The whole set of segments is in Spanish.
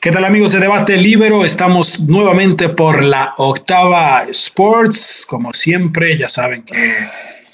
¿Qué tal amigos de Debate Libero? Estamos nuevamente por la octava Sports. Como siempre, ya saben que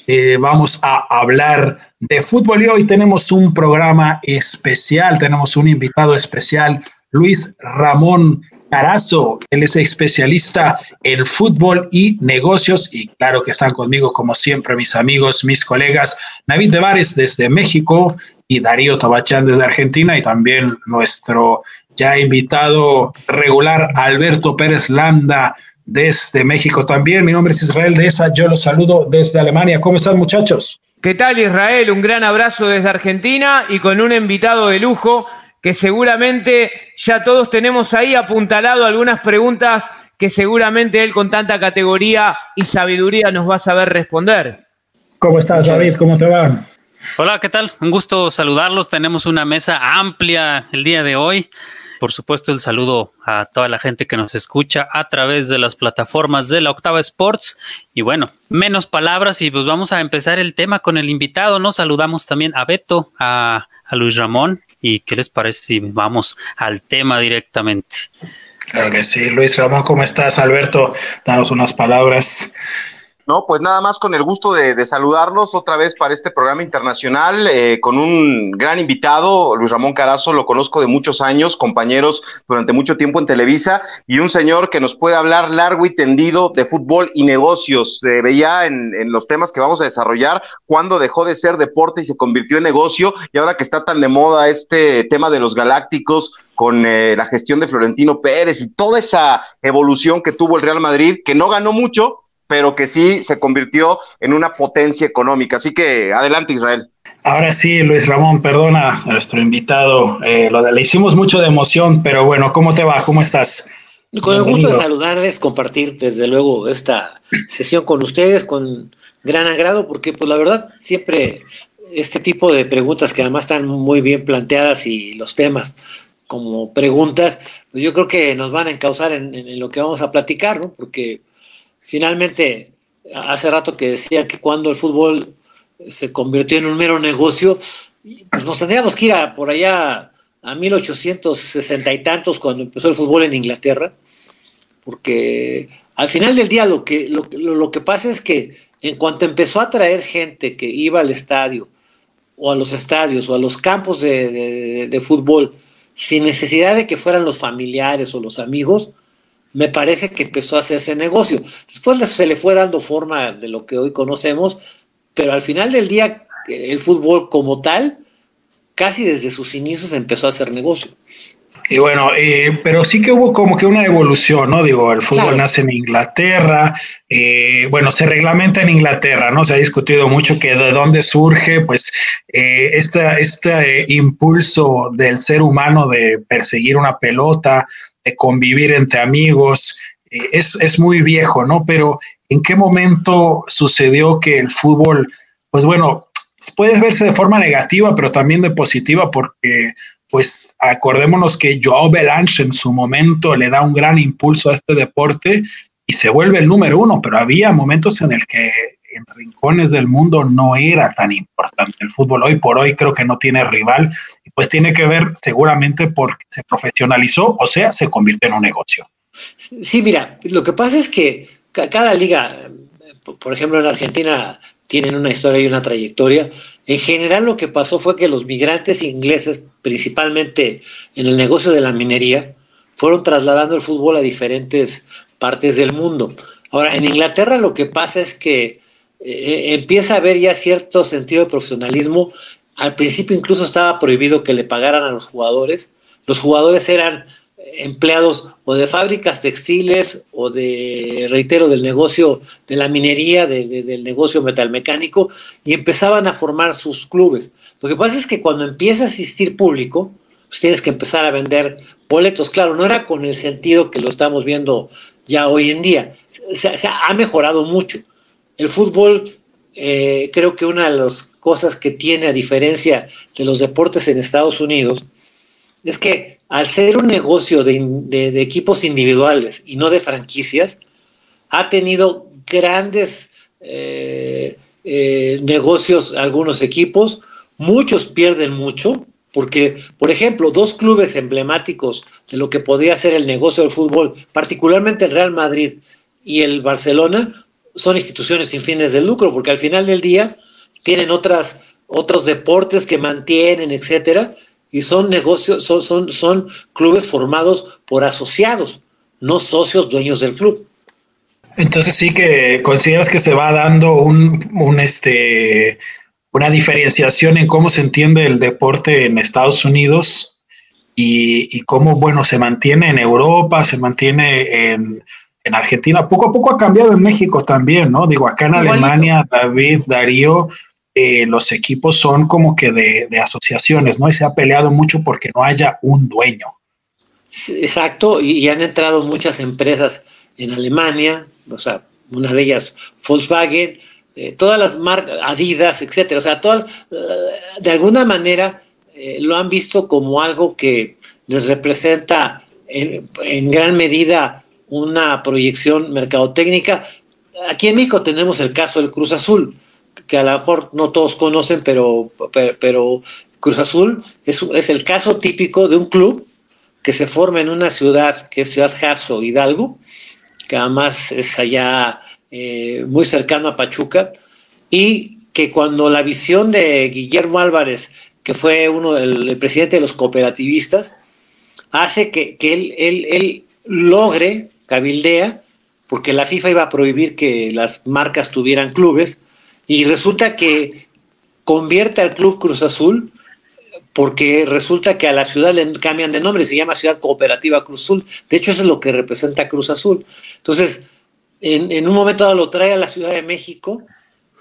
eh, vamos a hablar de fútbol y hoy tenemos un programa especial, tenemos un invitado especial, Luis Ramón Carazo. Él es especialista en fútbol y negocios y claro que están conmigo como siempre mis amigos, mis colegas, David Devares desde México y Darío Tabachán desde Argentina y también nuestro ya invitado regular Alberto Pérez Landa desde México también. Mi nombre es Israel de esa, yo los saludo desde Alemania. ¿Cómo están muchachos? ¿Qué tal Israel? Un gran abrazo desde Argentina y con un invitado de lujo que seguramente ya todos tenemos ahí apuntalado algunas preguntas que seguramente él con tanta categoría y sabiduría nos va a saber responder. ¿Cómo estás David? ¿Cómo te va? Hola, ¿qué tal? Un gusto saludarlos. Tenemos una mesa amplia el día de hoy. Por supuesto, el saludo a toda la gente que nos escucha a través de las plataformas de la Octava Sports. Y bueno, menos palabras y pues vamos a empezar el tema con el invitado, ¿no? Saludamos también a Beto, a, Luis Ramón. ¿Y qué les parece si vamos al tema directamente? Claro que sí. Luis Ramón, ¿cómo estás? Alberto, danos unas palabras. No, pues nada más con el gusto de, saludarlos otra vez para este programa internacional eh, con un gran invitado, Luis Ramón Carazo, lo conozco de muchos años, compañeros durante mucho tiempo en Televisa, y un señor que nos puede hablar largo y tendido de fútbol y negocios. Se veía en, los temas que vamos a desarrollar cuando dejó de ser deporte y se convirtió en negocio, y ahora que está tan de moda este tema de los galácticos con eh, la gestión de Florentino Pérez y toda esa evolución que tuvo el Real Madrid, que no ganó mucho, pero que sí se convirtió en una potencia económica. Así que adelante, Israel. Ahora sí, Luis Ramón, perdona a nuestro invitado. Eh, lo de, le hicimos mucho de emoción, pero bueno, ¿cómo te va? ¿Cómo estás? Con el gusto de saludarles, compartir desde luego esta sesión con ustedes con gran agrado, porque pues la verdad siempre este tipo de preguntas que además están muy bien planteadas y los temas como preguntas, pues yo creo que nos van a encauzar en, en lo que vamos a platicar, ¿no? Porque Finalmente, hace rato que decía que cuando el fútbol se convirtió en un mero negocio, pues nos tendríamos que ir a, por allá a 1860 y tantos cuando empezó el fútbol en Inglaterra, porque al final del día lo que, lo, que pasa es que en cuanto empezó a traer gente que iba al estadio o a los estadios o a los campos de, de fútbol sin necesidad de que fueran los familiares o los amigos, me parece que empezó a hacerse negocio. Después se le fue dando forma de lo que hoy conocemos, pero al final del día el fútbol como tal, casi desde sus inicios empezó a hacer negocio. Y bueno, eh, pero sí que hubo como que una evolución, ¿no? Digo, el fútbol nace en Inglaterra, eh, bueno, se reglamenta en Inglaterra, ¿no? Se ha discutido mucho que de dónde surge, pues, eh, este impulso del ser humano de perseguir una pelota, de convivir entre amigos, es, es muy viejo, ¿no? Pero ¿en qué momento sucedió que el fútbol, pues bueno, puede verse de forma negativa, pero también de positiva, porque pues acordémonos que Joao Belanche en su momento le da un gran impulso a este deporte y se vuelve el número uno, pero había momentos en el que en rincones del mundo no era tan importante. El fútbol hoy por hoy creo que no tiene rival y pues tiene que ver seguramente porque se profesionalizó, o sea, se convierte en un negocio. Sí, mira, lo que pasa es que cada liga, por ejemplo en Argentina tienen una historia y una trayectoria. En general lo que pasó fue que los migrantes ingleses, principalmente en el negocio de la minería, fueron trasladando el fútbol a diferentes partes del mundo. Ahora, en Inglaterra lo que pasa es que eh, empieza a haber ya cierto sentido de profesionalismo. Al principio incluso estaba prohibido que le pagaran a los jugadores. Los jugadores eran empleados o de fábricas textiles o de, reitero, del negocio de la minería, del negocio metalmecánico, y empezaban a formar sus clubes. Lo que pasa es que cuando empieza a asistir público, pues tienes que empezar a vender boletos. Claro, no era con el sentido que lo estamos viendo ya hoy en día. Se, ha mejorado mucho. El fútbol, eh, creo que una de las cosas que tiene a diferencia de los deportes en Estados Unidos, es que al ser un negocio de, equipos individuales y no de franquicias, ha tenido grandes eh, eh, negocios algunos equipos, muchos pierden mucho, porque, por ejemplo, dos clubes emblemáticos de lo que podría ser el negocio del fútbol, particularmente el Real Madrid y el Barcelona, son instituciones sin fines de lucro, porque al final del día tienen otras, otros deportes que mantienen, etcétera, y son negocios, son, son, son clubes formados por asociados, no socios dueños del club. Entonces sí que consideras que se va dando un, un este una diferenciación en cómo se entiende el deporte en Estados Unidos y, cómo, bueno, se mantiene en Europa, se mantiene en, Argentina. Poco a poco ha cambiado en México también, ¿no? Digo, acá en Alemania, David, Darío, eh, los equipos son como que de, asociaciones, ¿no? Y se ha peleado mucho porque no haya un dueño. Exacto, y, han entrado muchas empresas en Alemania, o sea, una de ellas Volkswagen, eh, todas las marcas, Adidas, etcétera, o sea, todas, eh, de alguna manera eh, lo han visto como algo que les representa en, en, gran medida una proyección mercadotécnica. Aquí en México tenemos el caso del Cruz Azul, que a lo mejor no todos conocen, pero, pero, Cruz Azul es, es el caso típico de un club que se forma en una ciudad que es Ciudad Jasso, Hidalgo, que además es allá eh, muy cercano a Pachuca, y que cuando la visión de Guillermo Álvarez, que fue uno del presidente de los cooperativistas, hace que, él, él, logre, cabildea, porque la FIFA iba a prohibir que las marcas tuvieran clubes, y resulta que convierte al Club Cruz Azul porque resulta que a la ciudad le cambian de nombre, se llama Ciudad Cooperativa Cruz Azul. De hecho, eso es lo que representa Cruz Azul. Entonces, en, un momento dado lo trae a la Ciudad de México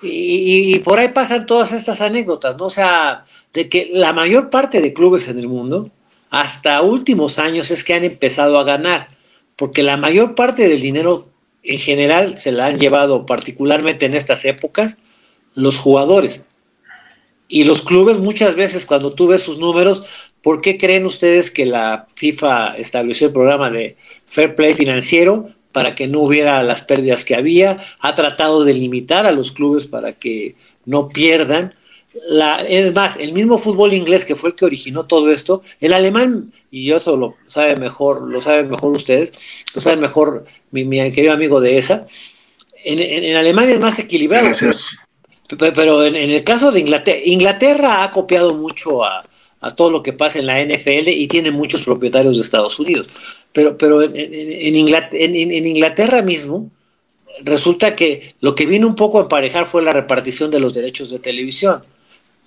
y, por ahí pasan todas estas anécdotas, ¿no? O sea, de que la mayor parte de clubes en el mundo, hasta últimos años, es que han empezado a ganar, porque la mayor parte del dinero en general se la han llevado, particularmente en estas épocas, los jugadores. Y los clubes muchas veces cuando tú ves sus números, ¿por qué creen ustedes que la FIFA estableció el programa de Fair Play financiero? para que no hubiera las pérdidas que había, ha tratado de limitar a los clubes para que no pierdan. La, es más, el mismo fútbol inglés que fue el que originó todo esto, el alemán, y yo eso lo sabe mejor, lo saben mejor ustedes, lo sabe mejor mi, querido amigo de esa, en, en, Alemania es más equilibrado. Gracias. Pero en, el caso de Inglaterra, Inglaterra ha copiado mucho a, todo lo que pasa en la NFL y tiene muchos propietarios de Estados Unidos. Pero, pero en, Inglaterra, mismo, resulta que lo que vino un poco a emparejar fue la repartición de los derechos de televisión.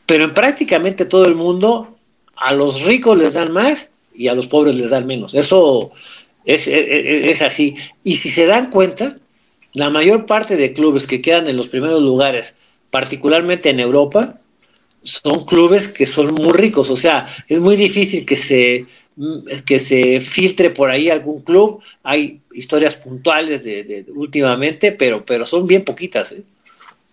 Pero en prácticamente todo el mundo, a los ricos les dan más y a los pobres les dan menos. Eso es, es así. Y si se dan cuenta, la mayor parte de clubes que quedan en los primeros lugares particularmente en Europa, son clubes que son muy ricos. O sea, es muy difícil que se, que se filtre por ahí algún club. Hay historias puntuales de, últimamente, pero, pero son bien poquitas. ¿eh?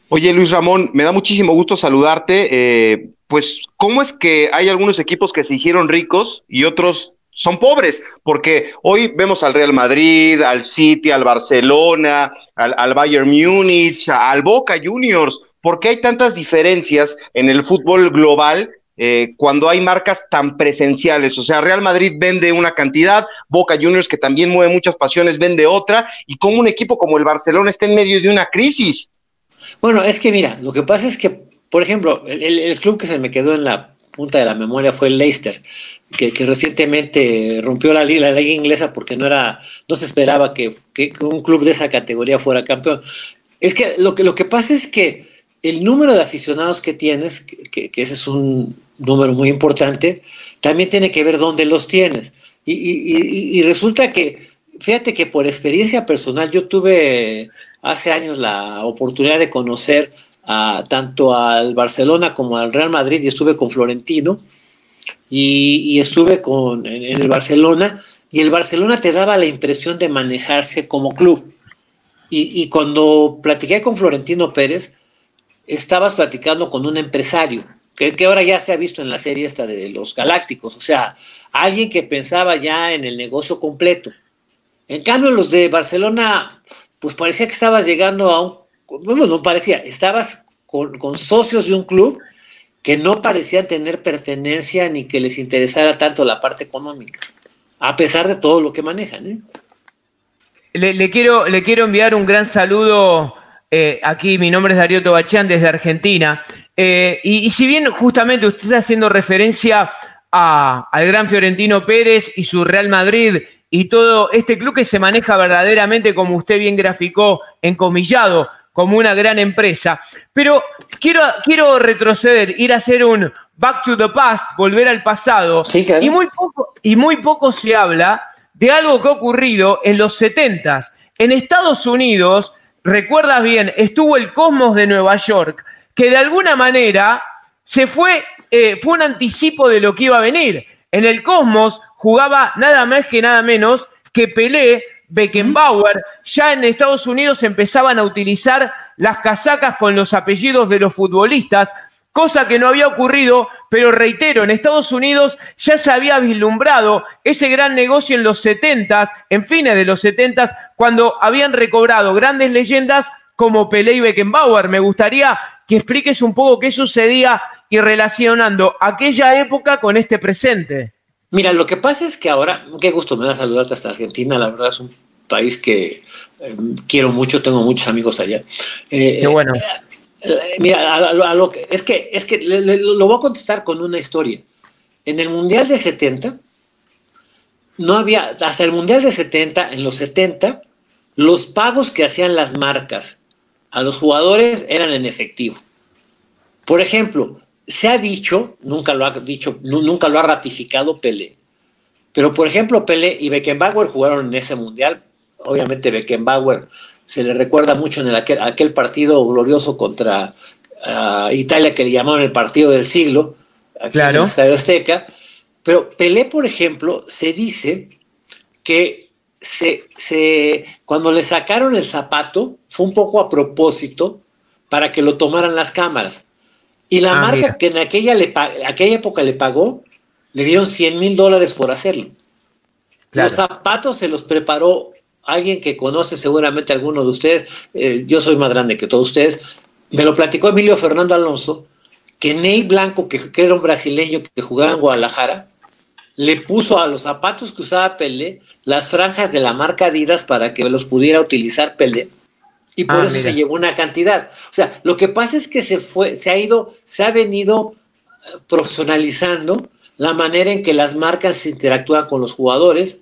Oye, Luis Ramón, me da muchísimo gusto saludarte. Eh, pues, ¿cómo es que hay algunos equipos que se hicieron ricos y otros son pobres, porque hoy vemos al Real Madrid, al City, al Barcelona, al, al Bayern Múnich, al Boca Juniors. ¿Por qué hay tantas diferencias en el fútbol global eh, cuando hay marcas tan presenciales. O sea, Real Madrid vende una cantidad, Boca Juniors, que también mueve muchas pasiones, vende otra, y como un equipo como el Barcelona está en medio de una crisis. Bueno, es que mira, lo que pasa es que, por ejemplo, el club que se me quedó en la punta de la memoria fue el Leicester, que, recientemente rompió la la liga inglesa porque no era, no se esperaba que, un club de esa categoría fuera campeón. Es que lo que, lo que pasa es que el número de aficionados que tienes, que, ese es un número muy importante, también tiene que ver dónde los tienes. Y, y resulta que, fíjate que por experiencia personal, yo tuve hace años la oportunidad de conocer tanto al Barcelona como al Real Madrid y estuve con Florentino y, estuve con, en, el Barcelona y el Barcelona te daba la impresión de manejarse como club. Y, cuando platiqué con Florentino Pérez, estabas platicando con un empresario, que, que, ahora ya se ha visto en la serie esta de los Galácticos, o sea, alguien que pensaba ya en el negocio completo. En cambio, los de Barcelona, pues parecía que estabas llegando a un bueno, no parecía, estabas con, socios de un club que no parecían tener pertenencia ni que les interesara tanto la parte económica, a pesar de todo lo que manejan. ¿eh? Le, quiero, le quiero enviar un gran saludo. Eh, aquí mi nombre es Darío Tobachán desde Argentina. Eh, y, si bien justamente usted está haciendo referencia al gran Fiorentino Pérez y su Real Madrid y todo este club que se maneja verdaderamente, como usted bien graficó, encomillado, como una gran empresa. Pero quiero, quiero retroceder, ir a hacer un back to the past, volver al pasado. y, muy poco, y muy poco se habla de algo que ha ocurrido en los 70 En Estados Unidos, recuerdas bien, estuvo el Cosmos de Nueva York, que de alguna manera se fue, eh, fue un anticipo de lo que iba a venir. En el Cosmos jugaba nada más que nada menos que Pelé, Beckenbauer, ya en Estados Unidos empezaban a utilizar las casacas con los apellidos de los futbolistas, cosa que no había ocurrido, pero reitero, en Estados Unidos ya se había vislumbrado ese gran negocio en los 70 en fines de los 70 cuando habían recobrado grandes leyendas como Pelé y Beckenbauer. Me gustaría que expliques un poco qué sucedía y relacionando aquella época con este presente. Mira, lo que pasa es que ahora, qué gusto me da saludarte hasta Argentina, la verdad es un país que eh, quiero mucho, tengo muchos amigos allá. Eh, qué bueno. Eh, mira, a, lo que, es que, es que lo voy a contestar con una historia. En el Mundial de 70, no había, hasta el Mundial de 70, en los 70, los pagos que hacían las marcas a los jugadores eran en efectivo. Por ejemplo, se ha dicho, nunca lo ha dicho, nunca lo ha ratificado Pelé, pero por ejemplo Pelé y Beckenbauer jugaron en ese mundial. Obviamente Beckenbauer se le recuerda mucho en aquel, partido glorioso contra ah, Italia que le llamaron el partido del siglo, aquí en el Estadio Azteca. Pero Pelé, por ejemplo, se dice que se, cuando le sacaron el zapato fue un poco a propósito para que lo tomaran las cámaras. Y la ah, marca que en aquella, le, aquella época le pagó, le dieron 100 mil dólares por hacerlo. Los zapatos se los preparó alguien que conoce seguramente alguno de ustedes. Eh, yo soy más grande que todos ustedes. Me lo platicó Emilio Fernando Alonso, que Ney Blanco, que, que era un brasileño que jugaba en Guadalajara, le puso a los zapatos que usaba Pelé las franjas de la marca Adidas para que los pudiera utilizar Pelé. Y por ah, eso se llevó una cantidad. O sea, lo que pasa es que se fue, se ha ido, se ha venido eh, profesionalizando la manera en que las marcas interactúan con los jugadores,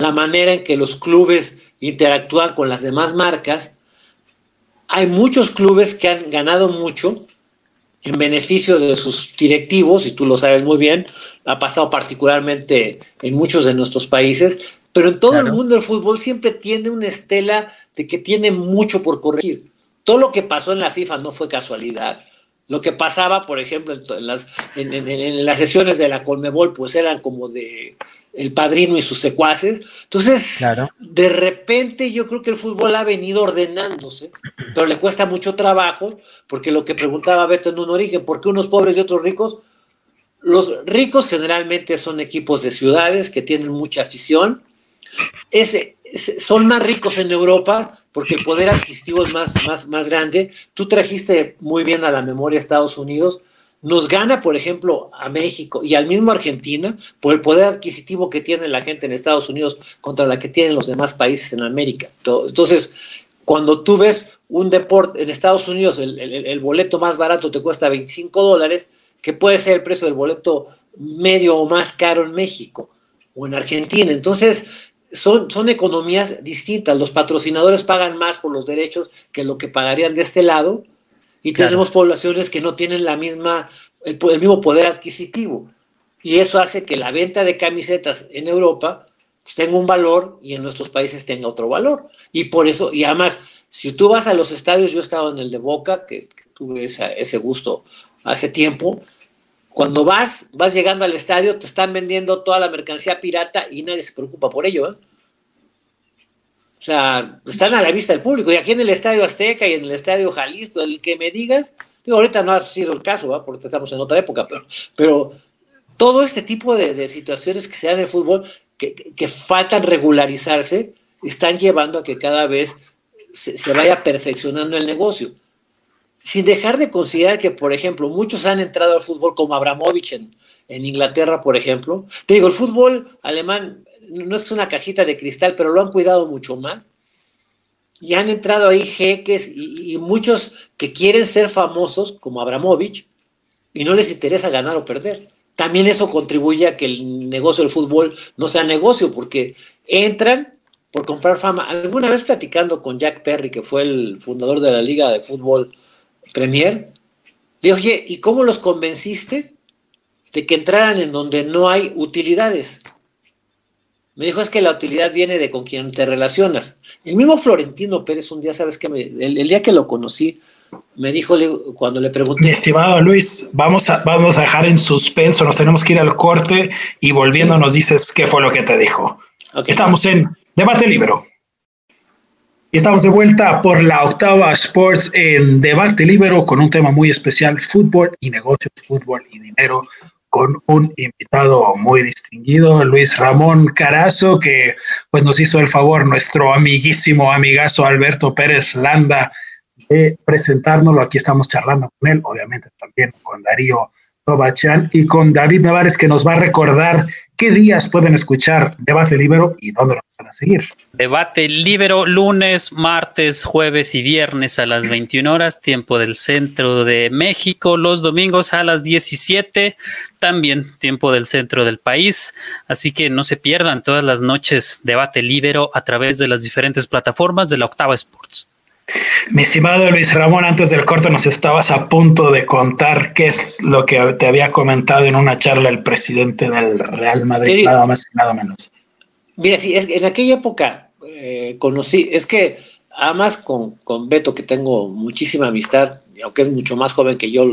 la manera en que los clubes interactúan con las demás marcas. Hay muchos clubes que han ganado mucho en beneficio de sus directivos, y tú lo sabes muy bien, ha pasado particularmente en muchos de nuestros países, pero en todo el mundo el fútbol siempre tiene una estela de que tiene mucho por corregir. Todo lo que pasó en la FIFA no fue casualidad. Lo que pasaba, por ejemplo, en las, en las sesiones de la Colmebol, pues eran como de el padrino y sus secuaces. Entonces, de repente yo creo que el fútbol ha venido ordenándose, pero le cuesta mucho trabajo, porque lo que preguntaba Beto en un origen, ¿por qué unos pobres y otros ricos? Los ricos generalmente son equipos de ciudades que tienen mucha afición. Son más ricos en Europa porque el poder adquisitivo es más, más, más grande. Tú trajiste muy bien a la memoria Estados Unidos nos gana, por ejemplo, a México y al mismo Argentina por el poder adquisitivo que tiene la gente en Estados Unidos contra la que tienen los demás países en América. Entonces, cuando tú ves un deporte en Estados Unidos, el, boleto más barato te cuesta 25 dólares, que puede ser el precio del boleto medio o más caro en México o en Argentina. Entonces, son, son economías distintas. Los patrocinadores pagan más por los derechos que lo que pagarían de este lado y tenemos poblaciones que no tienen la misma, el, mismo poder adquisitivo. Y eso hace que la venta de camisetas en Europa pues, tenga un valor y en nuestros países tenga otro valor. Y por eso, y además, si tú vas a los estadios, yo he estado en el de Boca, que, tuve ese gusto hace tiempo, cuando vas, vas llegando al estadio, te están vendiendo toda la mercancía pirata y nadie se preocupa por ello. ¿eh? O sea, están a la vista del público. Y aquí en el Estadio Azteca y en el Estadio Jalisco, el que me digas, digo, ahorita no ha sido el caso, porque estamos en otra época, pero, pero todo este tipo de, situaciones que se dan en el fútbol, que, faltan regularizarse, están llevando a que cada vez se, vaya perfeccionando el negocio. sin dejar de considerar que, por ejemplo, muchos han entrado al fútbol como Abramovich en, en Inglaterra, por ejemplo. Te digo, el fútbol alemán no es una cajita de cristal, pero lo han cuidado mucho más. Y han entrado ahí jeques y, muchos que quieren ser famosos, como Abramovich, y no les interesa ganar o perder. También eso contribuye a que el negocio del fútbol no sea negocio, porque entran por comprar fama. Alguna vez platicando con Jack Perry, que fue el fundador de la Liga de Fútbol Premier, le dije, oye, ¿y cómo los convenciste de que entraran en donde no hay utilidades? Me dijo, es que la utilidad viene de con quien te relacionas. El mismo Florentino Pérez, un día, ¿sabes qué? El, el día que lo conocí, me dijo cuando le pregunté. Mi estimado Luis, vamos a, vamos a dejar en suspenso, nos tenemos que ir al corte y volviendo sí. nos dices qué fue lo que te dijo. Okay. Estamos en Debate Libero. Y estamos de vuelta por la octava Sports en Debate Libero con un tema muy especial, fútbol y negocios, fútbol y dinero, con un invitado muy distinguido, Luis Ramón Carazo, que pues nos hizo el favor, nuestro amiguísimo amigazo Alberto Pérez Landa, de presentárnoslo. Aquí estamos charlando con él, obviamente también con Darío Tobachan y con David Navares, que nos va a recordar qué días pueden escuchar Debate Libero y dónde lo pueden seguir. Debate Libero lunes, martes, jueves y viernes a las 21 horas, tiempo del centro de México, los domingos a las 17, también tiempo del centro del país. Así que no se pierdan todas las noches Debate Libero a través de las diferentes plataformas de la Octava Sports. Mi estimado Luis Ramón, antes del corte nos estabas a punto de contar qué es lo que te había comentado en una charla el presidente del Real Madrid, nada más y nada menos. Mira, sí, es, en aquella época eh, conocí, es que además con, con Beto, que tengo muchísima amistad, aunque es mucho más joven que yo,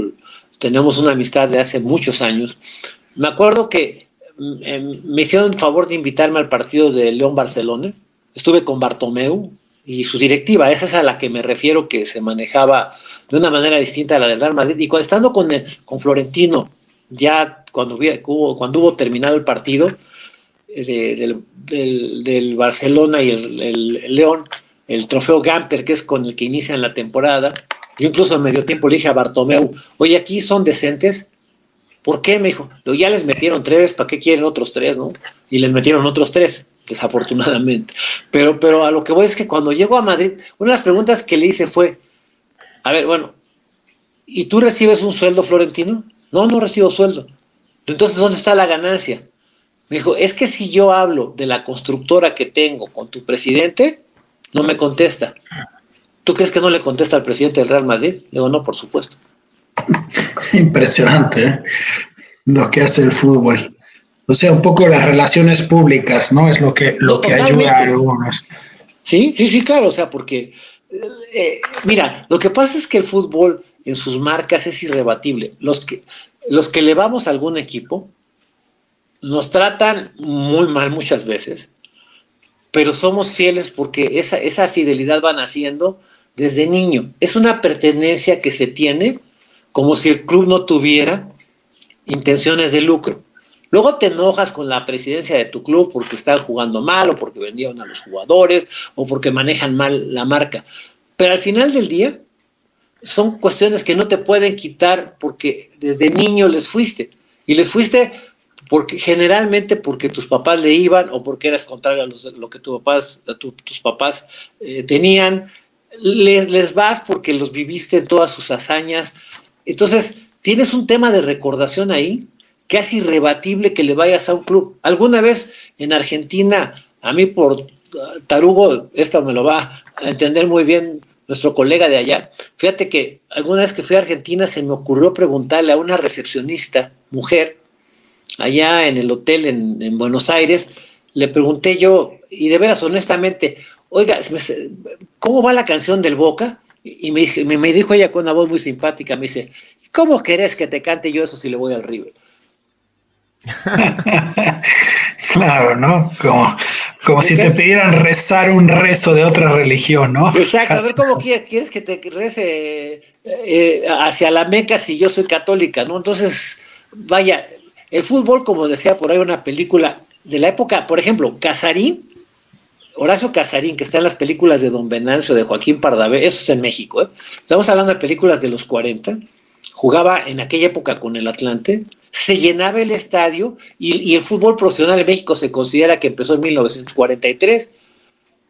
tenemos una amistad de hace muchos años. Me acuerdo que eh, me hicieron el favor de invitarme al partido de León Barcelona. Estuve con Bartomeu, y su directiva, esa es a la que me refiero que se manejaba de una manera distinta a la del Real Madrid. Y cuando estando con, con Florentino, ya cuando hubo, cuando hubo terminado el partido de, del, del, Barcelona y el, el, el, León, el trofeo Gamper, que es con el que inician la temporada, yo incluso en medio tiempo le dije a Bartomeu, oye, aquí son decentes. ¿Por qué? Me dijo, ya les metieron tres, ¿para qué quieren otros tres, no? Y les metieron otros tres desafortunadamente. Pero, pero a lo que voy es que cuando llego a Madrid, una de las preguntas que le hice fue, a ver, bueno, ¿y tú recibes un sueldo, Florentino? No, no recibo sueldo. Entonces, ¿dónde está la ganancia? Me dijo, es que si yo hablo de la constructora que tengo con tu presidente, no me contesta. ¿Tú crees que no le contesta al presidente del Real Madrid? Le digo, no, por supuesto. Impresionante ¿eh? lo que hace el fútbol. O sea, un poco las relaciones públicas, ¿no? Es lo que, lo que ayuda a algunos. Sí, sí, sí, claro, o sea, porque, eh, mira, lo que pasa es que el fútbol en sus marcas es irrebatible. Los que, los que le vamos a algún equipo nos tratan muy mal muchas veces, pero somos fieles porque esa, esa fidelidad va naciendo desde niño. Es una pertenencia que se tiene como si el club no tuviera intenciones de lucro. Luego te enojas con la presidencia de tu club porque están jugando mal o porque vendieron a los jugadores o porque manejan mal la marca. Pero al final del día son cuestiones que no te pueden quitar porque desde niño les fuiste. Y les fuiste porque generalmente porque tus papás le iban o porque eras contrario a, lo que tu papás, tus papás eh, tenían. Les, les vas porque los viviste en todas sus hazañas. Entonces, tienes un tema de recordación ahí casi irrebatible que le vayas a un club. Alguna vez en Argentina, a mí por tarugo, esto me lo va a entender muy bien nuestro colega de allá. Fíjate que alguna vez que fui a Argentina se me ocurrió preguntarle a una recepcionista, mujer, allá en el hotel en, en Buenos Aires, le pregunté yo, y de veras honestamente, oiga, ¿cómo va la canción del Boca? Y me, me, me dijo ella con una voz muy simpática, me dice, ¿cómo querés que te cante yo eso si le voy al River? claro, ¿no? Como, como si te pidieran rezar un rezo de otra religión, ¿no? Exacto, a ver cómo quieres, quieres que te rece eh, hacia la Meca si yo soy católica, ¿no? Entonces, vaya, el fútbol, como decía por ahí una película de la época, por ejemplo, Casarín, Horacio Casarín, que está en las películas de Don Venancio, de Joaquín Pardavé, eso es en México, ¿eh? estamos hablando de películas de los 40, jugaba en aquella época con el Atlante, se llenaba el estadio y, el fútbol profesional en México se considera que empezó en 1943,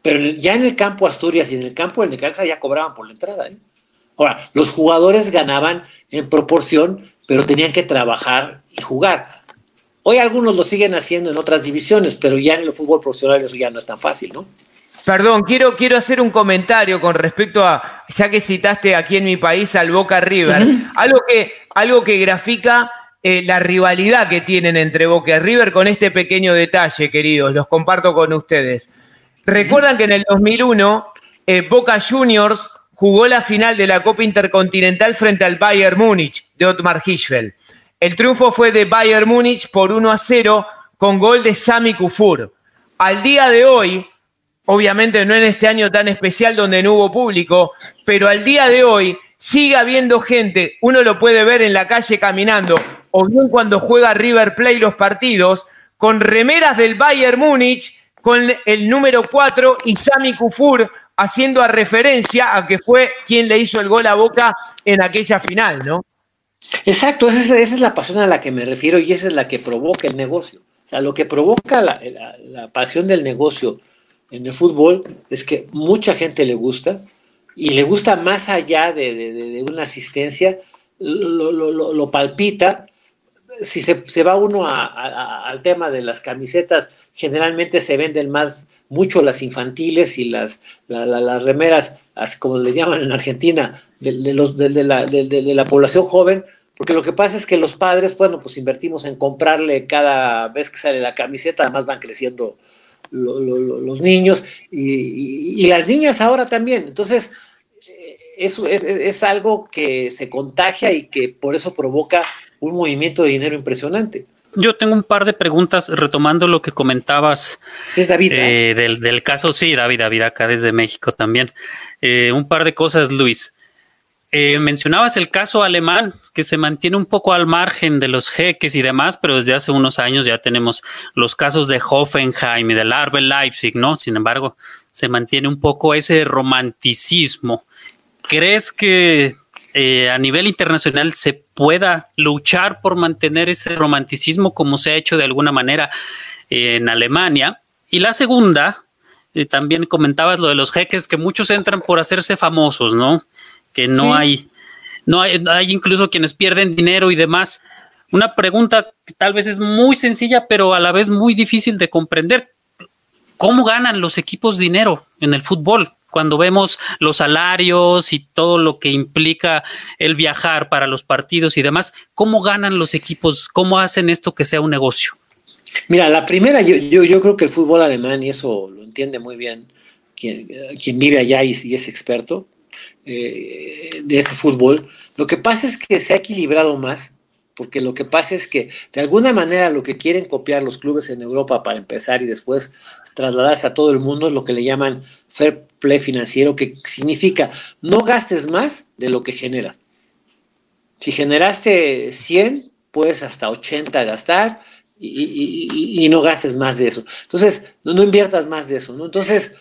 pero ya en el campo Asturias y en el campo del Necaxa ya cobraban por la entrada. ¿eh? Ahora, los jugadores ganaban en proporción, pero tenían que trabajar y jugar. Hoy algunos lo siguen haciendo en otras divisiones, pero ya en el fútbol profesional eso ya no es tan fácil, ¿no? Perdón, quiero, quiero hacer un comentario con respecto a, ya que citaste aquí en mi país al Boca River, algo, que, algo que grafica eh, la rivalidad que tienen entre Boca y River con este pequeño detalle, queridos, los comparto con ustedes. Recuerdan que en el 2001 eh, Boca Juniors jugó la final de la Copa Intercontinental frente al Bayern Múnich de Otmar Hischfeld. El triunfo fue de Bayern Múnich por 1 a 0 con gol de Sami Kufur. Al día de hoy, obviamente no en este año tan especial donde no hubo público, pero al día de hoy sigue habiendo gente, uno lo puede ver en la calle caminando, o bien cuando juega River Play los partidos, con remeras del Bayern Múnich, con el número 4 y Sami Kufur haciendo a referencia a que fue quien le hizo el gol a Boca en aquella final, ¿no? Exacto, esa es, la pasión a la que me refiero y esa es la que provoca el negocio. O sea, lo que provoca la, pasión del negocio en el fútbol es que mucha gente le gusta y le gusta más allá de, una asistencia, lo, palpita. Si se, va uno al tema de las camisetas, generalmente se venden más mucho las infantiles y las, las remeras, como le llaman en Argentina, de, los, de, la, de, la, población joven, porque lo que pasa es que los padres, bueno, pues invertimos en comprarle cada vez que sale la camiseta, además van creciendo los niños y, las niñas ahora también. Entonces, eh, eso es, es, algo que se contagia y que por eso provoca un movimiento de dinero impresionante. Yo tengo un par de preguntas retomando lo que comentabas. Es David. Eh, del, caso, sí, David, David, acá desde México también. Eh, un par de cosas, Luis. Eh, mencionabas el caso alemán, que se mantiene un poco al margen de los jeques y demás, pero desde hace unos años ya tenemos los casos de Hoffenheim y del Arbe Leipzig, ¿no? Sin embargo, se mantiene un poco ese romanticismo. ¿Crees que eh, a nivel internacional se pueda luchar por mantener ese romanticismo como se ha hecho de alguna manera en Alemania? Y la segunda, eh, también comentabas lo de los jeques, que muchos entran por hacerse famosos, ¿no? que no hay, no hay, hay incluso quienes pierden dinero y demás. Una pregunta que tal vez es muy sencilla, pero a la vez muy difícil de comprender. ¿Cómo ganan los equipos dinero en el fútbol? Cuando vemos los salarios y todo lo que implica el viajar para los partidos y demás, ¿cómo ganan los equipos? ¿Cómo hacen esto que sea un negocio? Mira, la primera, yo, yo, yo creo que el fútbol alemán, y eso lo entiende muy bien quien, vive allá y, y es experto, eh, de ese fútbol. Lo que pasa es que se ha equilibrado más, porque lo que pasa es que de alguna manera lo que quieren copiar los clubes en Europa para empezar y después trasladarse a todo el mundo es lo que le llaman fair play financiero, que significa no gastes más de lo que generas. Si generaste 100, puedes hasta 80 gastar y, no gastes más de eso. Entonces, no, inviertas más de eso. ¿no? Entonces,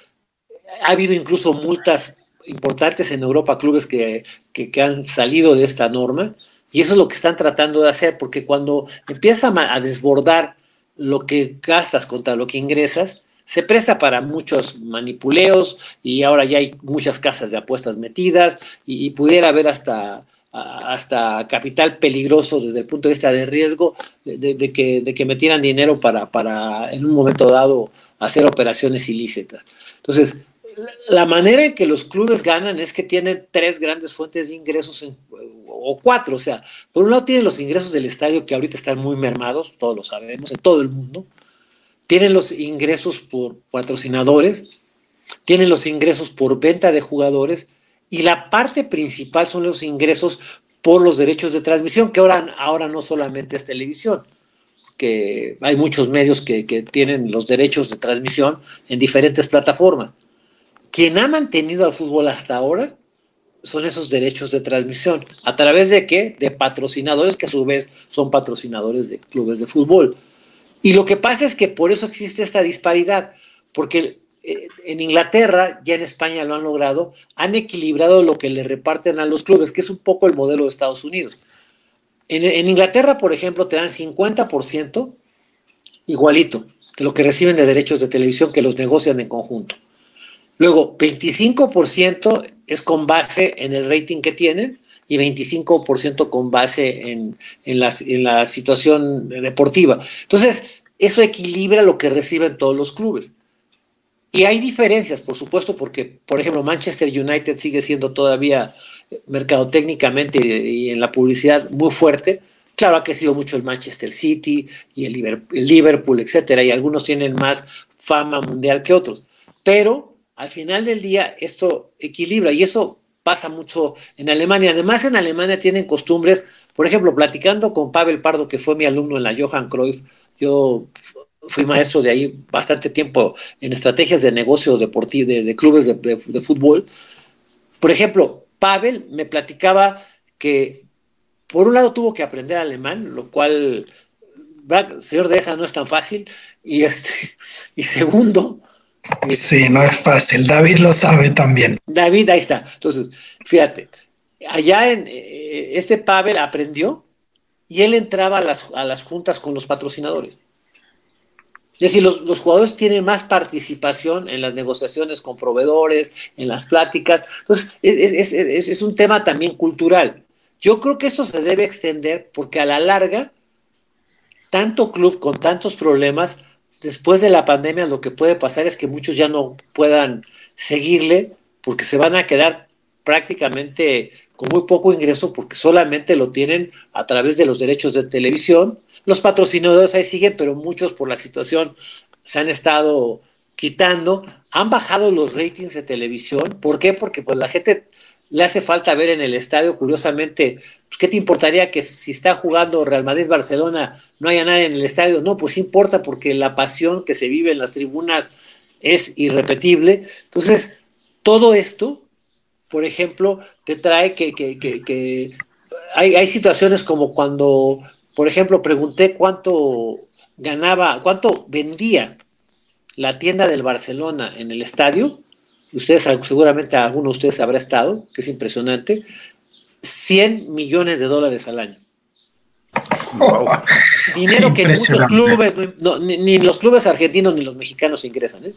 ha habido incluso multas importantes en Europa, clubes que, han salido de esta norma, y eso es lo que están tratando de hacer, porque cuando empieza a desbordar lo que gastas contra lo que ingresas, se presta para muchos manipuleos y ahora ya hay muchas casas de apuestas metidas y, pudiera haber hasta, hasta capital peligroso desde el punto de vista de riesgo de, que, de que metieran dinero para, para en un momento dado hacer operaciones ilícitas. Entonces, la manera en que los clubes ganan es que tienen tres grandes fuentes de ingresos o cuatro. O sea, por un lado tienen los ingresos del estadio que ahorita están muy mermados, todos lo sabemos, en todo el mundo. Tienen los ingresos por patrocinadores, tienen los ingresos por venta de jugadores y la parte principal son los ingresos por los derechos de transmisión, que ahora, ahora no solamente es televisión, que hay muchos medios que tienen los derechos de transmisión en diferentes plataformas. Quien ha mantenido al fútbol hasta ahora son esos derechos de transmisión. ¿A través de qué? De patrocinadores que a su vez son patrocinadores de clubes de fútbol. Y lo que pasa es que por eso existe esta disparidad, porque eh, en Inglaterra, ya en España lo han logrado, han equilibrado lo que le reparten a los clubes, que es un poco el modelo de Estados Unidos. En, en Inglaterra, por ejemplo, te dan 50% igualito de lo que reciben de derechos de televisión que los negocian en conjunto. Luego, 25% es con base en el rating que tienen y 25% con base en, en, la situación deportiva. Entonces, eso equilibra lo que reciben todos los clubes. Y hay diferencias, por supuesto, porque, por ejemplo, Manchester United sigue siendo todavía mercadotécnicamente y en la publicidad muy fuerte. Claro, ha crecido mucho el Manchester City y el Liverpool, etcétera, y algunos tienen más fama mundial que otros. Pero al final del día esto equilibra y eso pasa mucho en Alemania. Además, en Alemania tienen costumbres, por ejemplo, platicando con Pavel Pardo, que fue mi alumno en la Johann Cruyff, yo fui maestro de ahí bastante tiempo en estrategias de negocio deportivo, de, clubes de, fútbol. Por ejemplo, Pavel me platicaba que por un lado tuvo que aprender alemán, lo cual, señor de esa, no es tan fácil. Y, este, y segundo, Sí, no es fácil. David lo sabe también. David, ahí está. Entonces, fíjate, allá en eh, este Pavel aprendió y él entraba a las, a las juntas con los patrocinadores. Es decir, los, los, jugadores tienen más participación en las negociaciones con proveedores, en las pláticas. Entonces, es, es, es, es, un tema también cultural. Yo creo que eso se debe extender porque a la larga, tanto club con tantos problemas después de la pandemia lo que puede pasar es que muchos ya no puedan seguirle porque se van a quedar prácticamente con muy poco ingreso porque solamente lo tienen a través de los derechos de televisión. Los patrocinadores ahí siguen, pero muchos por la situación se han estado quitando. Han bajado los ratings de televisión. ¿Por qué? Porque pues la gente le hace falta ver en el estadio, curiosamente, pues, ¿qué te importaría que si está jugando Real Madrid-Barcelona no haya nadie en el estadio? No, pues importa porque la pasión que se vive en las tribunas es irrepetible. Entonces, todo esto, por ejemplo, te trae que, que, que, hay, hay situaciones como cuando, por ejemplo, pregunté cuánto ganaba, cuánto vendía la tienda del Barcelona en el estadio ustedes seguramente alguno de ustedes habrá estado, que es impresionante, 100 millones de dólares al año. Dinero que muchos clubes, ni, los clubes argentinos ni los mexicanos ingresan. ¿eh?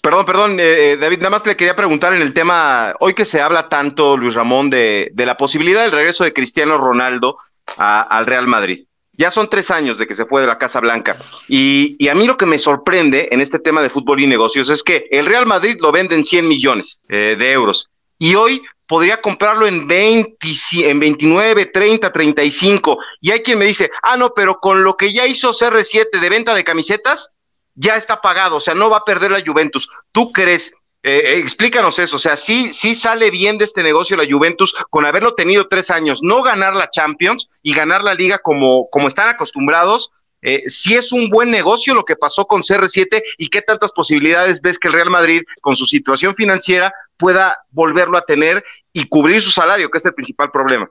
Perdón, perdón, eh, eh, David, nada más que le quería preguntar en el tema, hoy que se habla tanto, Luis Ramón, de, de la posibilidad del regreso de Cristiano Ronaldo al Real Madrid. Ya son tres años de que se fue de la Casa Blanca. Y, a mí lo que me sorprende en este tema de fútbol y negocios es que el Real Madrid lo vende en 100 millones eh, de euros. Y hoy podría comprarlo en 20, en 29, 30, 35. Y hay quien me dice, ah, no, pero con lo que ya hizo CR7 de venta de camisetas, ya está pagado, o sea, no va a perder la Juventus. ¿Tú crees eh, eh, explícanos eso, o sea, sí, sí sale bien de este negocio la Juventus con haberlo tenido tres años, no ganar la Champions y ganar la liga como, como están acostumbrados. Eh, si es un buen negocio lo que pasó con CR7 y qué tantas posibilidades ves que el Real Madrid, con su situación financiera, pueda volverlo a tener y cubrir su salario, que es el principal problema.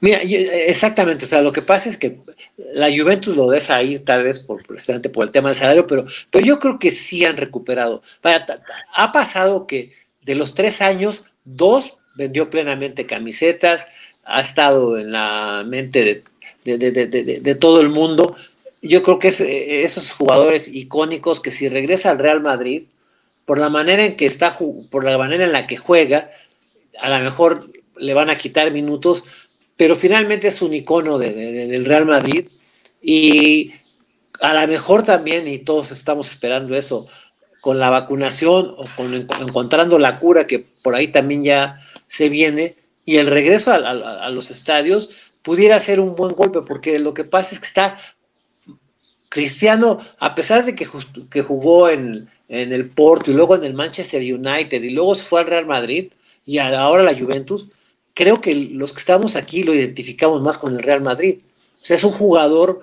Mira, exactamente, o sea, lo que pasa es que la Juventus lo deja ir tal vez por, precisamente por el tema del salario, pero, pero yo creo que sí han recuperado. ha pasado que de los tres años, dos vendió plenamente camisetas, ha estado en la mente de, todo el mundo. Yo creo que es, esos jugadores icónicos que si regresa al Real Madrid, por la manera en que está, por la manera en la que juega, a lo mejor le van a quitar minutos, pero finalmente es un icono del Real Madrid y a lo mejor también, y todos estamos esperando eso, con la vacunación o con encontrando la cura que por ahí también ya se viene y el regreso a, los estadios pudiera ser un buen golpe porque lo que pasa es que está Cristiano, a pesar de que, que jugó en, en el Porto y luego en el Manchester United y luego se fue al Real Madrid y ahora la Juventus, creo que los que estamos aquí lo identificamos más con el Real Madrid. O sea, es un jugador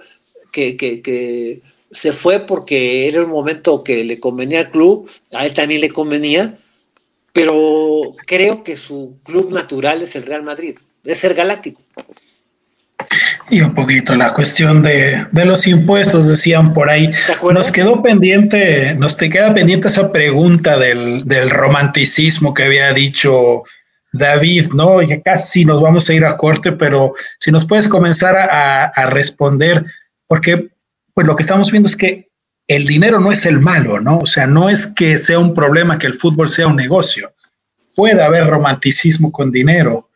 que, que, se fue porque era un momento que le convenía al club, a él también le convenía, pero creo que su club natural es el Real Madrid, es ser galáctico. Y un poquito la cuestión de, los impuestos, decían por ahí. Nos quedó pendiente, nos te queda pendiente esa pregunta del, romanticismo que había dicho David, ¿no? Ya casi nos vamos a ir a corte, pero si nos puedes comenzar a, a responder, porque pues lo que estamos viendo es que el dinero no es el malo, ¿no? O sea, no es que sea un problema que el fútbol sea un negocio. Puede haber romanticismo con dinero.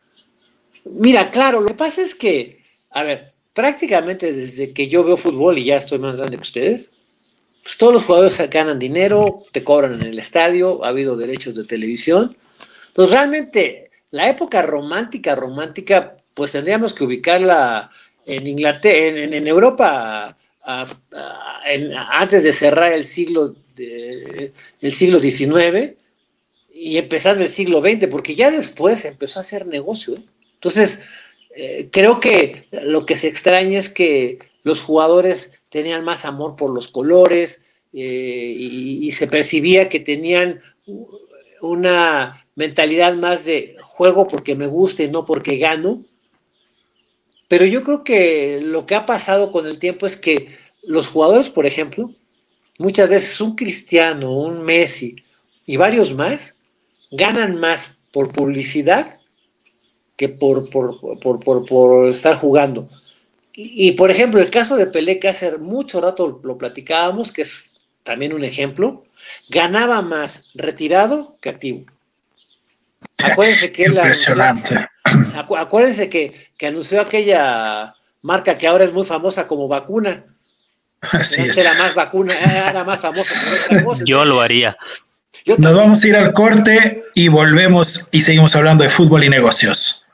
Mira, claro, lo que pasa es que a ver, prácticamente desde que yo veo fútbol y ya estoy más grande que ustedes, pues todos los jugadores ganan dinero, te cobran en el estadio, ha habido derechos de televisión. Entonces, realmente, la época romántica, romántica, pues tendríamos que ubicarla en Inglaterra, en, Europa, antes de cerrar el siglo, el siglo XIX y empezar el siglo XX, porque ya después empezó a hacer negocio. ¿eh? Entonces, eh, creo que lo que se extraña es que los jugadores tenían más amor por los colores eh, y, se percibía que tenían una mentalidad más de juego porque me guste, y no porque gano. Pero yo creo que lo que ha pasado con el tiempo es que los jugadores, por ejemplo, muchas veces un Cristiano, un Messi y varios más, ganan más por publicidad que por, por, estar jugando. Y, por ejemplo, el caso de Pelé, que hace mucho rato lo platicábamos, que es también un ejemplo, ganaba más retirado que activo. Acuérdense que Impresionante. acuérdense que, anunció aquella marca que ahora es muy famosa como vacuna. Así es. Era más vacuna, era más famosa. Yo lo haría. Nos vamos a ir al corte y volvemos y seguimos hablando de fútbol y negocios.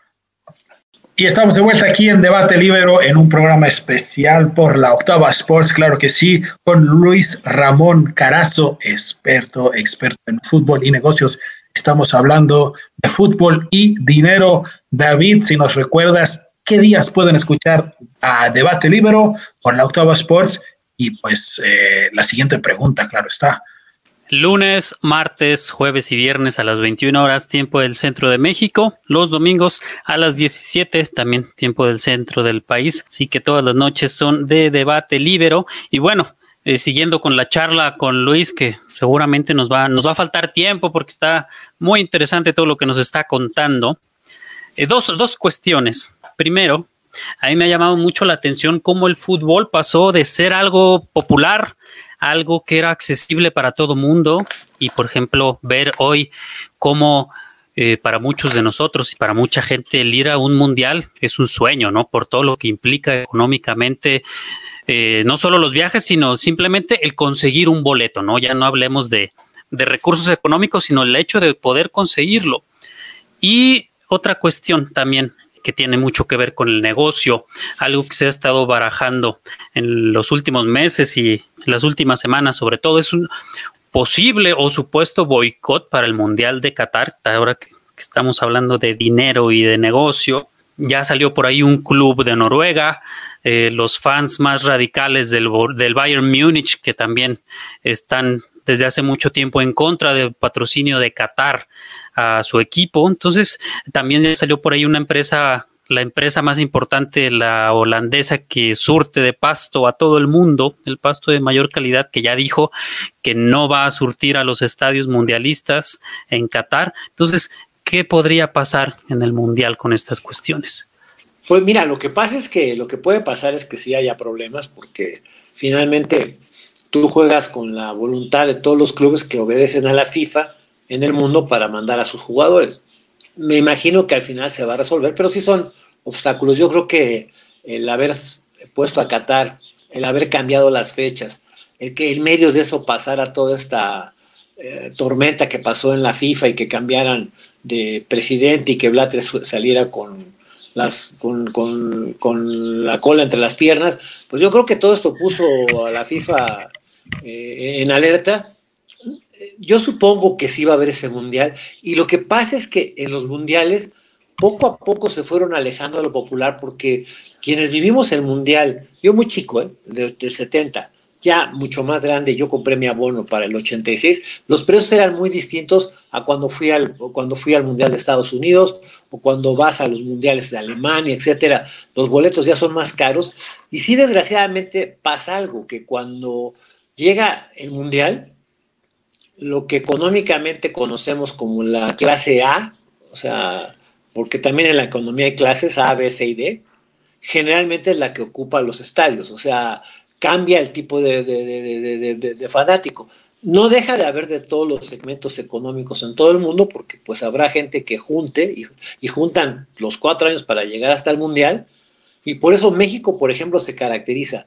Y estamos de vuelta aquí en Debate Libero en un programa especial por la Octava Sports, claro que sí, con Luis Ramón Carazo, experto, experto en fútbol y negocios. Estamos hablando de fútbol y dinero. David, si nos recuerdas, ¿qué días pueden escuchar a Debate Libero por la Octava Sports? Y pues eh, la siguiente pregunta, claro está. Lunes, martes, jueves y viernes a las 21 horas, tiempo del centro de México. Los domingos a las 17, también tiempo del centro del país. Así que todas las noches son de debate libero. Y bueno, eh, siguiendo con la charla con Luis, que seguramente nos va, nos va a faltar tiempo porque está muy interesante todo lo que nos está contando. Eh, dos, dos cuestiones. Primero, a mí me ha llamado mucho la atención cómo el fútbol pasó de ser algo popular algo que era accesible para todo mundo y, por ejemplo, ver hoy cómo eh, para muchos de nosotros y para mucha gente el ir a un mundial es un sueño, ¿no? Por todo lo que implica económicamente, eh, no solo los viajes, sino simplemente el conseguir un boleto, ¿no? Ya no hablemos de, de recursos económicos, sino el hecho de poder conseguirlo. Y otra cuestión también, que tiene mucho que ver con el negocio, algo que se ha estado barajando en los últimos meses y las últimas semanas, sobre todo, es un posible o supuesto boicot para el Mundial de Qatar, ahora que estamos hablando de dinero y de negocio. Ya salió por ahí un club de Noruega, eh, los fans más radicales del, del Bayern Múnich, que también están desde hace mucho tiempo en contra del patrocinio de Qatar a su equipo. Entonces, también salió por ahí una empresa, la empresa más importante, la holandesa, que surte de pasto a todo el mundo, el pasto de mayor calidad, que ya dijo que no va a surtir a los estadios mundialistas en Qatar. Entonces, ¿qué podría pasar en el mundial con estas cuestiones? Pues mira, lo que pasa es que lo que puede pasar es que sí haya problemas, porque finalmente tú juegas con la voluntad de todos los clubes que obedecen a la FIFA en el mundo para mandar a sus jugadores. Me imagino que al final se va a resolver, pero sí son obstáculos. Yo creo que el haber puesto a Qatar, el haber cambiado las fechas, el que en medio de eso pasara toda esta eh, tormenta que pasó en la FIFA y que cambiaran de presidente y que Blatter saliera con las con, con, la cola entre las piernas, pues yo creo que todo esto puso a la FIFA eh, en alerta yo supongo que sí va a haber ese mundial. Y lo que pasa es que en los mundiales poco a poco se fueron alejando de lo popular porque quienes vivimos el mundial, yo muy chico, ¿eh? del 70, ya mucho más grande, yo compré mi abono para el 86, los precios eran muy distintos a cuando fui al, cuando fui al Mundial de Estados Unidos o cuando vas a los Mundiales de Alemania, etcétera. Los boletos ya son más caros. Y sí, desgraciadamente pasa algo, que cuando llega el Mundial, lo que económicamente conocemos como la clase A, o sea, porque también en la economía hay clases A, B, C y D, generalmente es la que ocupa los estadios, o sea, cambia el tipo de, fanático. No deja de haber de todos los segmentos económicos en todo el mundo, porque pues habrá gente que junte y, juntan los cuatro años para llegar hasta el Mundial. Y por eso México, por ejemplo, se caracteriza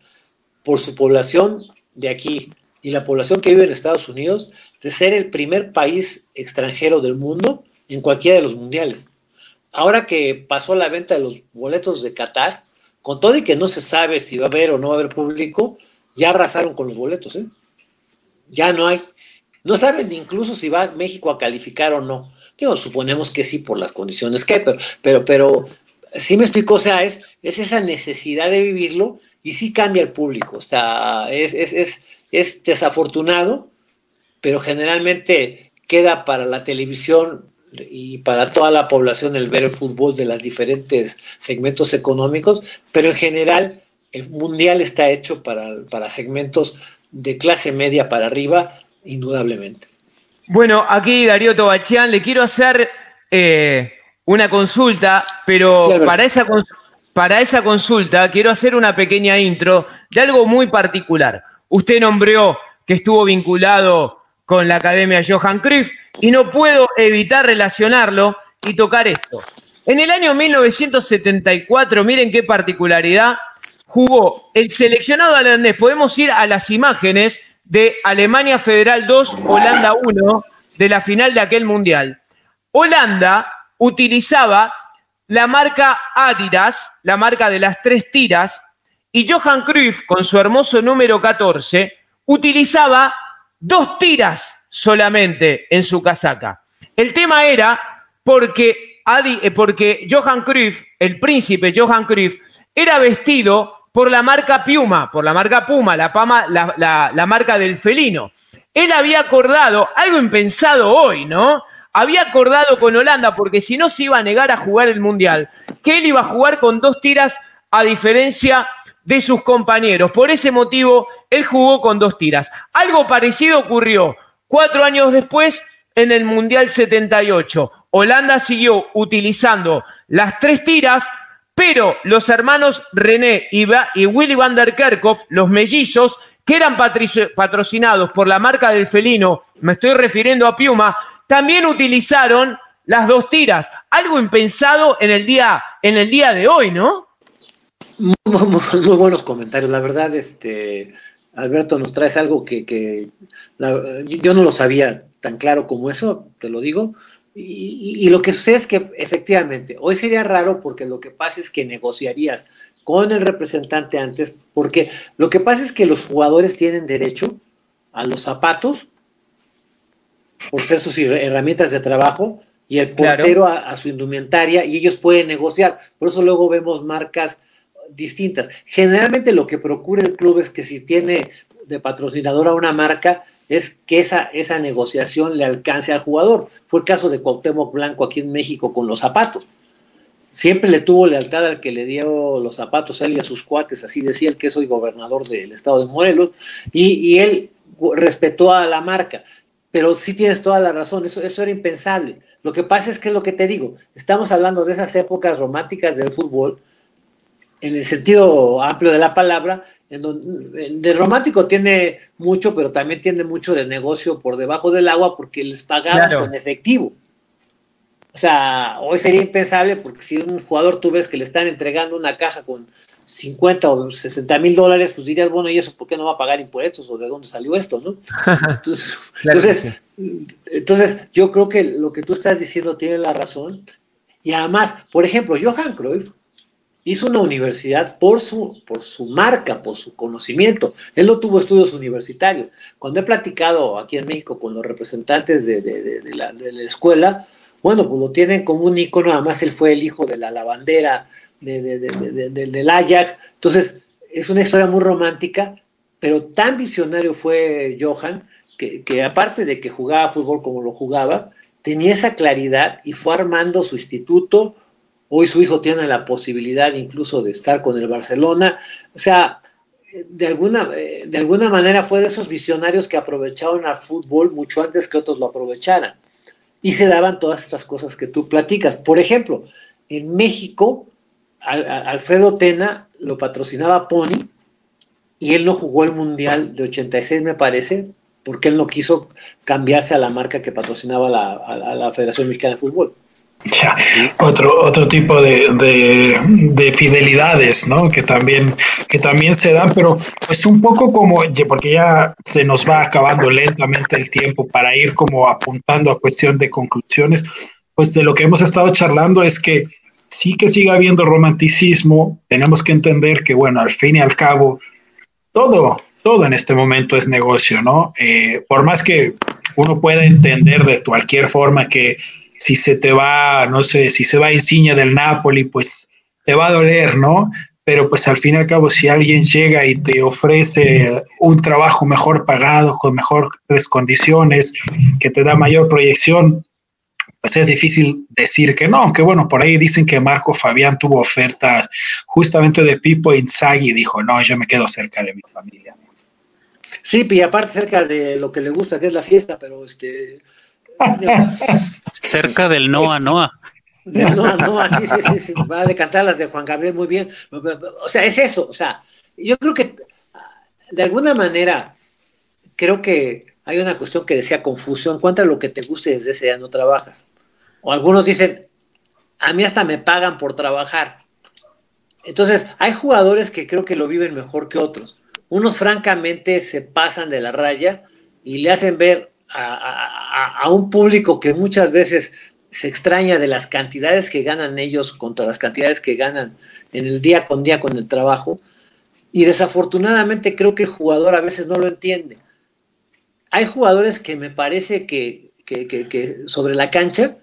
por su población de aquí y la población que vive en Estados Unidos de ser el primer país extranjero del mundo en cualquiera de los mundiales. Ahora que pasó la venta de los boletos de Qatar, con todo y que no se sabe si va a haber o no va a haber público, ya arrasaron con los boletos, ¿eh? Ya no hay. No saben incluso si va México a calificar o no. Digo, suponemos que sí por las condiciones que hay, pero, pero, pero sí me explico, o sea, es, es esa necesidad de vivirlo y sí cambia el público. O sea, es desafortunado, pero generalmente queda para la televisión y para toda la población el ver el fútbol de los diferentes segmentos económicos, pero en general el mundial está hecho para, para segmentos de clase media para arriba, indudablemente. Bueno, aquí Darío Tobachian, le quiero hacer eh, una consulta, pero para, esa, para esa consulta quiero hacer una pequeña intro de algo muy particular. Usted nombró que estuvo vinculado con la Academia Johan Cruyff y no puedo evitar relacionarlo y tocar esto. En el año 1974, miren qué particularidad, jugó el seleccionado holandés. Podemos ir a las imágenes de Alemania Federal 2, Holanda 1, de la final de aquel mundial. Holanda utilizaba la marca Adidas, la marca de las tres tiras, y Johan Cruyff, con su hermoso número 14, utilizaba dos tiras solamente en su casaca. El tema era porque, eh, porque Johan Cruyff, el príncipe Johan Cruyff, era vestido por la marca Puma, por la marca Puma, la, Pama, la, la marca del felino. Él había acordado, algo impensado hoy, ¿no? Había acordado con Holanda, porque si no se iba a negar a jugar el Mundial, que él iba a jugar con dos tiras a diferencia de sus compañeros. Por ese motivo, él jugó con dos tiras. Algo parecido ocurrió cuatro años después en el Mundial 78. Holanda siguió utilizando las tres tiras, pero los hermanos René y Willy van der Kerkhoff, los mellizos, que eran patrocinados por la marca del felino, me estoy refiriendo a Piuma, también utilizaron las dos tiras. Algo impensado en el día, en el día de hoy, ¿no? Muy, buenos comentarios. La verdad, este, Alberto, nos traes algo que, yo no lo sabía tan claro como eso, te lo digo. Y, lo que sé es que efectivamente, hoy sería raro porque lo que pasa es que negociarías con el representante antes, porque lo que pasa es que los jugadores tienen derecho a los zapatos por ser sus herramientas de trabajo y el portero a, su indumentaria y ellos pueden negociar. Por eso luego vemos marcas distintas. Generalmente lo que procura el club es que si tiene de patrocinador a una marca, es que esa, esa negociación le alcance al jugador. Fue el caso de Cuauhtémoc Blanco aquí en México con los zapatos. Siempre le tuvo lealtad al que le dio los zapatos a él y a sus cuates, así decía el que soy gobernador del estado de Morelos, y, y él respetó a la marca. Pero sí tienes toda la razón, eso, eso era impensable. Lo que pasa es que es lo que te digo, estamos hablando de esas épocas románticas del fútbol, en el sentido amplio de la palabra, en donde de romántico tiene mucho, pero también tiene mucho de negocio por debajo del agua porque les pagaban con efectivo. O sea, hoy sería impensable porque si un jugador tú ves que le están entregando una caja con 50 o 60 mil dólares, pues dirías, bueno, ¿y eso por qué no va a pagar impuestos o de dónde salió esto, no? Entonces, entonces, yo creo que lo que tú estás diciendo tiene la razón. Y además, por ejemplo, Johan Cruyff hizo una universidad por su, por su marca, por su conocimiento. Él no tuvo estudios universitarios. Cuando he platicado aquí en México con los representantes de, la, escuela, bueno, pues lo tienen como un ícono, además él fue el hijo de la lavandera del Ajax. Entonces, es una historia muy romántica, pero tan visionario fue Johan que aparte de que jugaba fútbol como lo jugaba, tenía esa claridad y fue armando su instituto. Hoy su hijo tiene la posibilidad incluso de estar con el Barcelona. O sea, de alguna, eh, de alguna manera fue de esos visionarios que aprovecharon al fútbol mucho antes que otros lo aprovecharan. Y se daban todas estas cosas que tú platicas. Por ejemplo, en México, Alfredo Tena lo patrocinaba Pony y él no jugó el Mundial de 86, me parece, porque él no quiso cambiarse a la marca que patrocinaba la, la Federación Mexicana de Fútbol. Ya, otro, otro tipo de, de, fidelidades, ¿no? Que también, que también se dan, pero pues un poco como, porque ya se nos va acabando lentamente el tiempo para ir como apuntando a cuestión de conclusiones, pues de lo que hemos estado charlando es que sí que sigue habiendo romanticismo, tenemos que entender que, bueno, al fin y al cabo, todo, todo en este momento es negocio, ¿no? Eh, por más que uno pueda entender de cualquier forma que si se te va, no sé, si se va Insigne del Napoli, pues te va a doler, ¿no? Pero pues al fin y al cabo, si alguien llega y te ofrece un trabajo mejor pagado, con mejores condiciones, que te da mayor proyección, pues es difícil decir que no, aunque bueno, por ahí dicen que Marco Fabián tuvo ofertas justamente de Pipo Inzaghi y dijo, no, yo me quedo cerca de mi familia. Sí, y aparte cerca de lo que le gusta, que es la fiesta, pero este, Cerca del Noa Noa. Noa Noa, sí, sí, sí, va a decantar las de Juan Gabriel muy bien. O sea, es eso. O sea, yo creo que de alguna manera, creo que hay una cuestión que decía confusión. Encuentra lo que te guste y desde ese día no trabajas. O algunos dicen, a mí hasta me pagan por trabajar. Entonces, hay jugadores que creo que lo viven mejor que otros. Unos francamente se pasan de la raya y le hacen ver a, un público que muchas veces se extraña de las cantidades que ganan ellos contra las cantidades que ganan en el día con día con el trabajo. Y desafortunadamente creo que el jugador a veces no lo entiende. Hay jugadores que me parece que, que, sobre la cancha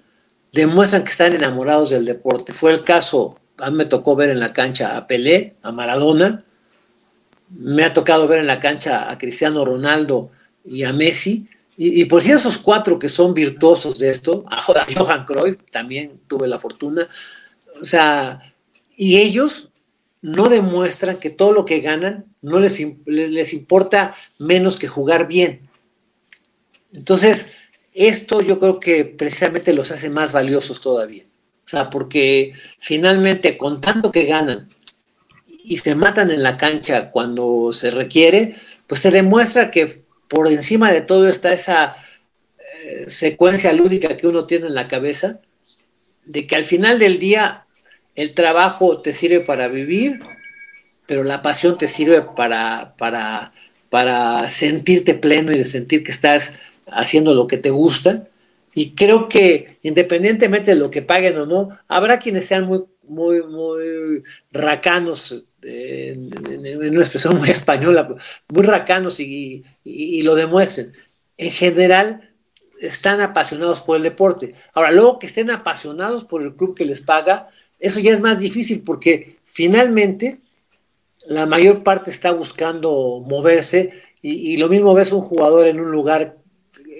demuestran que están enamorados del deporte. Fue el caso, a mí me tocó ver en la cancha a Pelé, a Maradona, me ha tocado ver en la cancha a Cristiano Ronaldo y a Messi, y, por si esos cuatro que son virtuosos de esto, a Johan Cruyff también tuve la fortuna, o sea, y ellos no demuestran que todo lo que ganan no les, les importa menos que jugar bien. Entonces, esto yo creo que precisamente los hace más valiosos todavía. O sea, porque finalmente con tanto que ganan y se matan en la cancha cuando se requiere, pues se demuestra que por encima de todo está esa eh, secuencia lúdica que uno tiene en la cabeza, de que al final del día el trabajo te sirve para vivir, pero la pasión te sirve para, para, para sentirte pleno y de sentir que estás haciendo lo que te gusta. Y creo que independientemente de lo que paguen o no, habrá quienes sean muy, muy, muy racanos en, una expresión muy española, muy racanos y, lo demuestren. En general, están apasionados por el deporte. Ahora, luego que estén apasionados por el club que les paga, eso ya es más difícil porque finalmente la mayor parte está buscando moverse y, lo mismo ves un jugador en un lugar,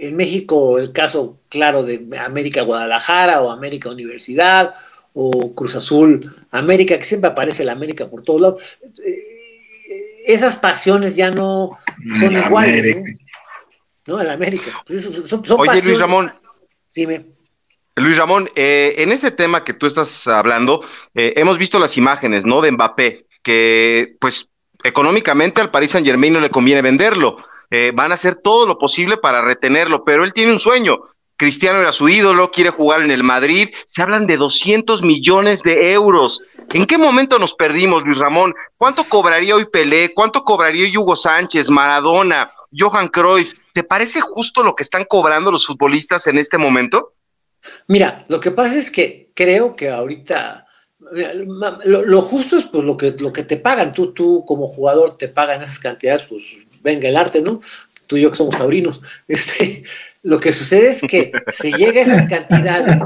en México el caso claro de América Guadalajara o América Universidad o Cruz Azul, América, que siempre aparece la América por todos lados. Eh, esas pasiones ya no son iguales. ¿no? ¿no? América. Pues Oye, Luis Ramón. Dime. Luis Ramón, eh, en ese tema que tú estás hablando, eh, hemos visto las imágenes, ¿no? De Mbappé, que pues económicamente al Paris Saint Germain no le conviene venderlo. van a hacer todo lo posible para retenerlo, pero él tiene un sueño, Cristiano era su ídolo, quiere jugar en el Madrid. Se hablan de 200 millones de euros. ¿En qué momento nos perdimos, Luis Ramón? ¿Cuánto cobraría hoy Pelé? ¿Cuánto cobraría Hugo Sánchez, Maradona, Johan Cruyff? ¿Te parece justo lo que están cobrando los futbolistas en este momento? Mira, lo que pasa es que creo que ahorita lo, justo es pues lo que, lo que te pagan. Tú, tú como jugador te pagan esas cantidades, pues venga el arte, ¿no? Tú y yo que somos taurinos. Este, lo que sucede es que se llega a esas cantidades,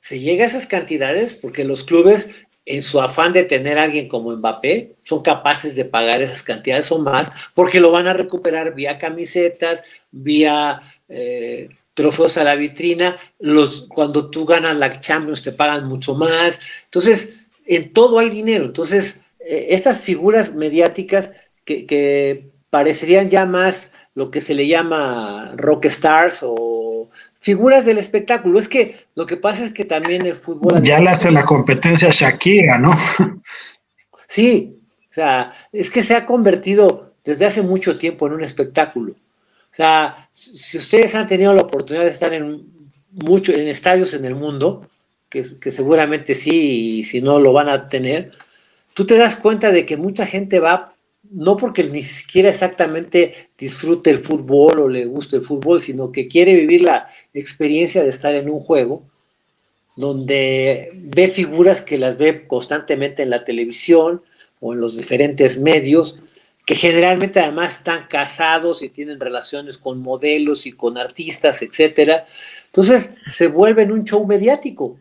se llega a esas cantidades porque los clubes en su afán de tener a alguien como Mbappé, son capaces de pagar esas cantidades o más, porque lo van a recuperar vía camisetas, vía eh, trofeos a la vitrina, los, cuando tú ganas la Champions te pagan mucho más. Entonces, en todo hay dinero. Entonces, eh, estas figuras mediáticas que, que, parecerían ya más lo que se le llama rock stars o figuras del espectáculo. Es que lo que pasa es que también el fútbol... Ya le hace la competencia a Shakira, ¿no? Sí, o sea, es que se ha convertido desde hace mucho tiempo en un espectáculo. O sea, si ustedes han tenido la oportunidad de estar en mucho, en estadios en el mundo, que, seguramente sí, y si no lo van a tener, tú te das cuenta de que mucha gente va, no porque ni siquiera exactamente disfrute el fútbol o le guste el fútbol, sino que quiere vivir la experiencia de estar en un juego donde ve figuras que las ve constantemente en la televisión o en los diferentes medios, que generalmente además están casados y tienen relaciones con modelos y con artistas, etcétera. Entonces se vuelven un show mediático.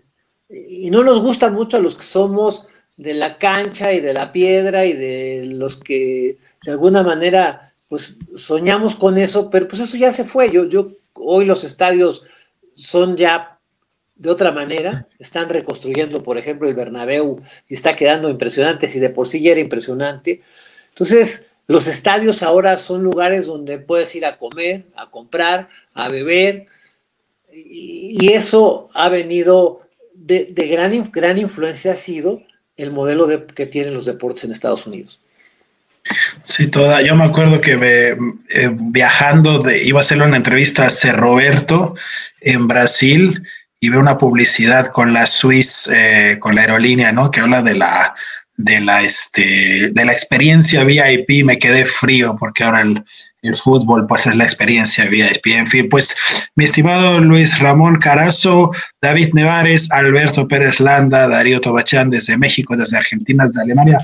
Y no nos gusta mucho a los que somos de la cancha y de la piedra y de los que de alguna manera pues soñamos con eso, pero pues eso ya se fue. Yo, yo hoy los estadios son ya de otra manera, están reconstruyendo, por ejemplo, el Bernabéu y está quedando impresionante, si de por sí ya era impresionante. Entonces, los estadios ahora son lugares donde puedes ir a comer, a comprar, a beber, y eso ha venido de, gran, gran influencia, ha sido el modelo de, que tienen los deportes en Estados Unidos. Sí, toda. Yo me acuerdo que eh, viajando, de, iba a hacerle una entrevista a C. Roberto en Brasil y veo una publicidad con la Swiss, eh, con la aerolínea, ¿no? Que habla de la de la, este, de la experiencia VIP me quedé frío porque ahora el, el, fútbol pues es la experiencia VIP. En fin, pues mi estimado Luis Ramón Carazo, David Nevares, Alberto Pérez Landa, Darío Tobachán desde México, desde Argentina, desde Alemania.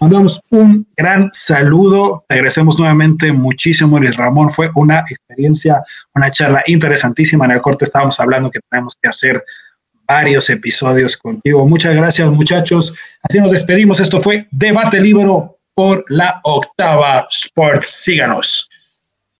Mandamos un gran saludo. Te agradecemos nuevamente muchísimo, Luis Ramón. Fue una experiencia, una charla interesantísima. En el corte estábamos hablando que tenemos que hacer varios episodios contigo. Muchas gracias, muchachos. Así nos despedimos. Esto fue Debate Libero por la Octava Sports. Síganos.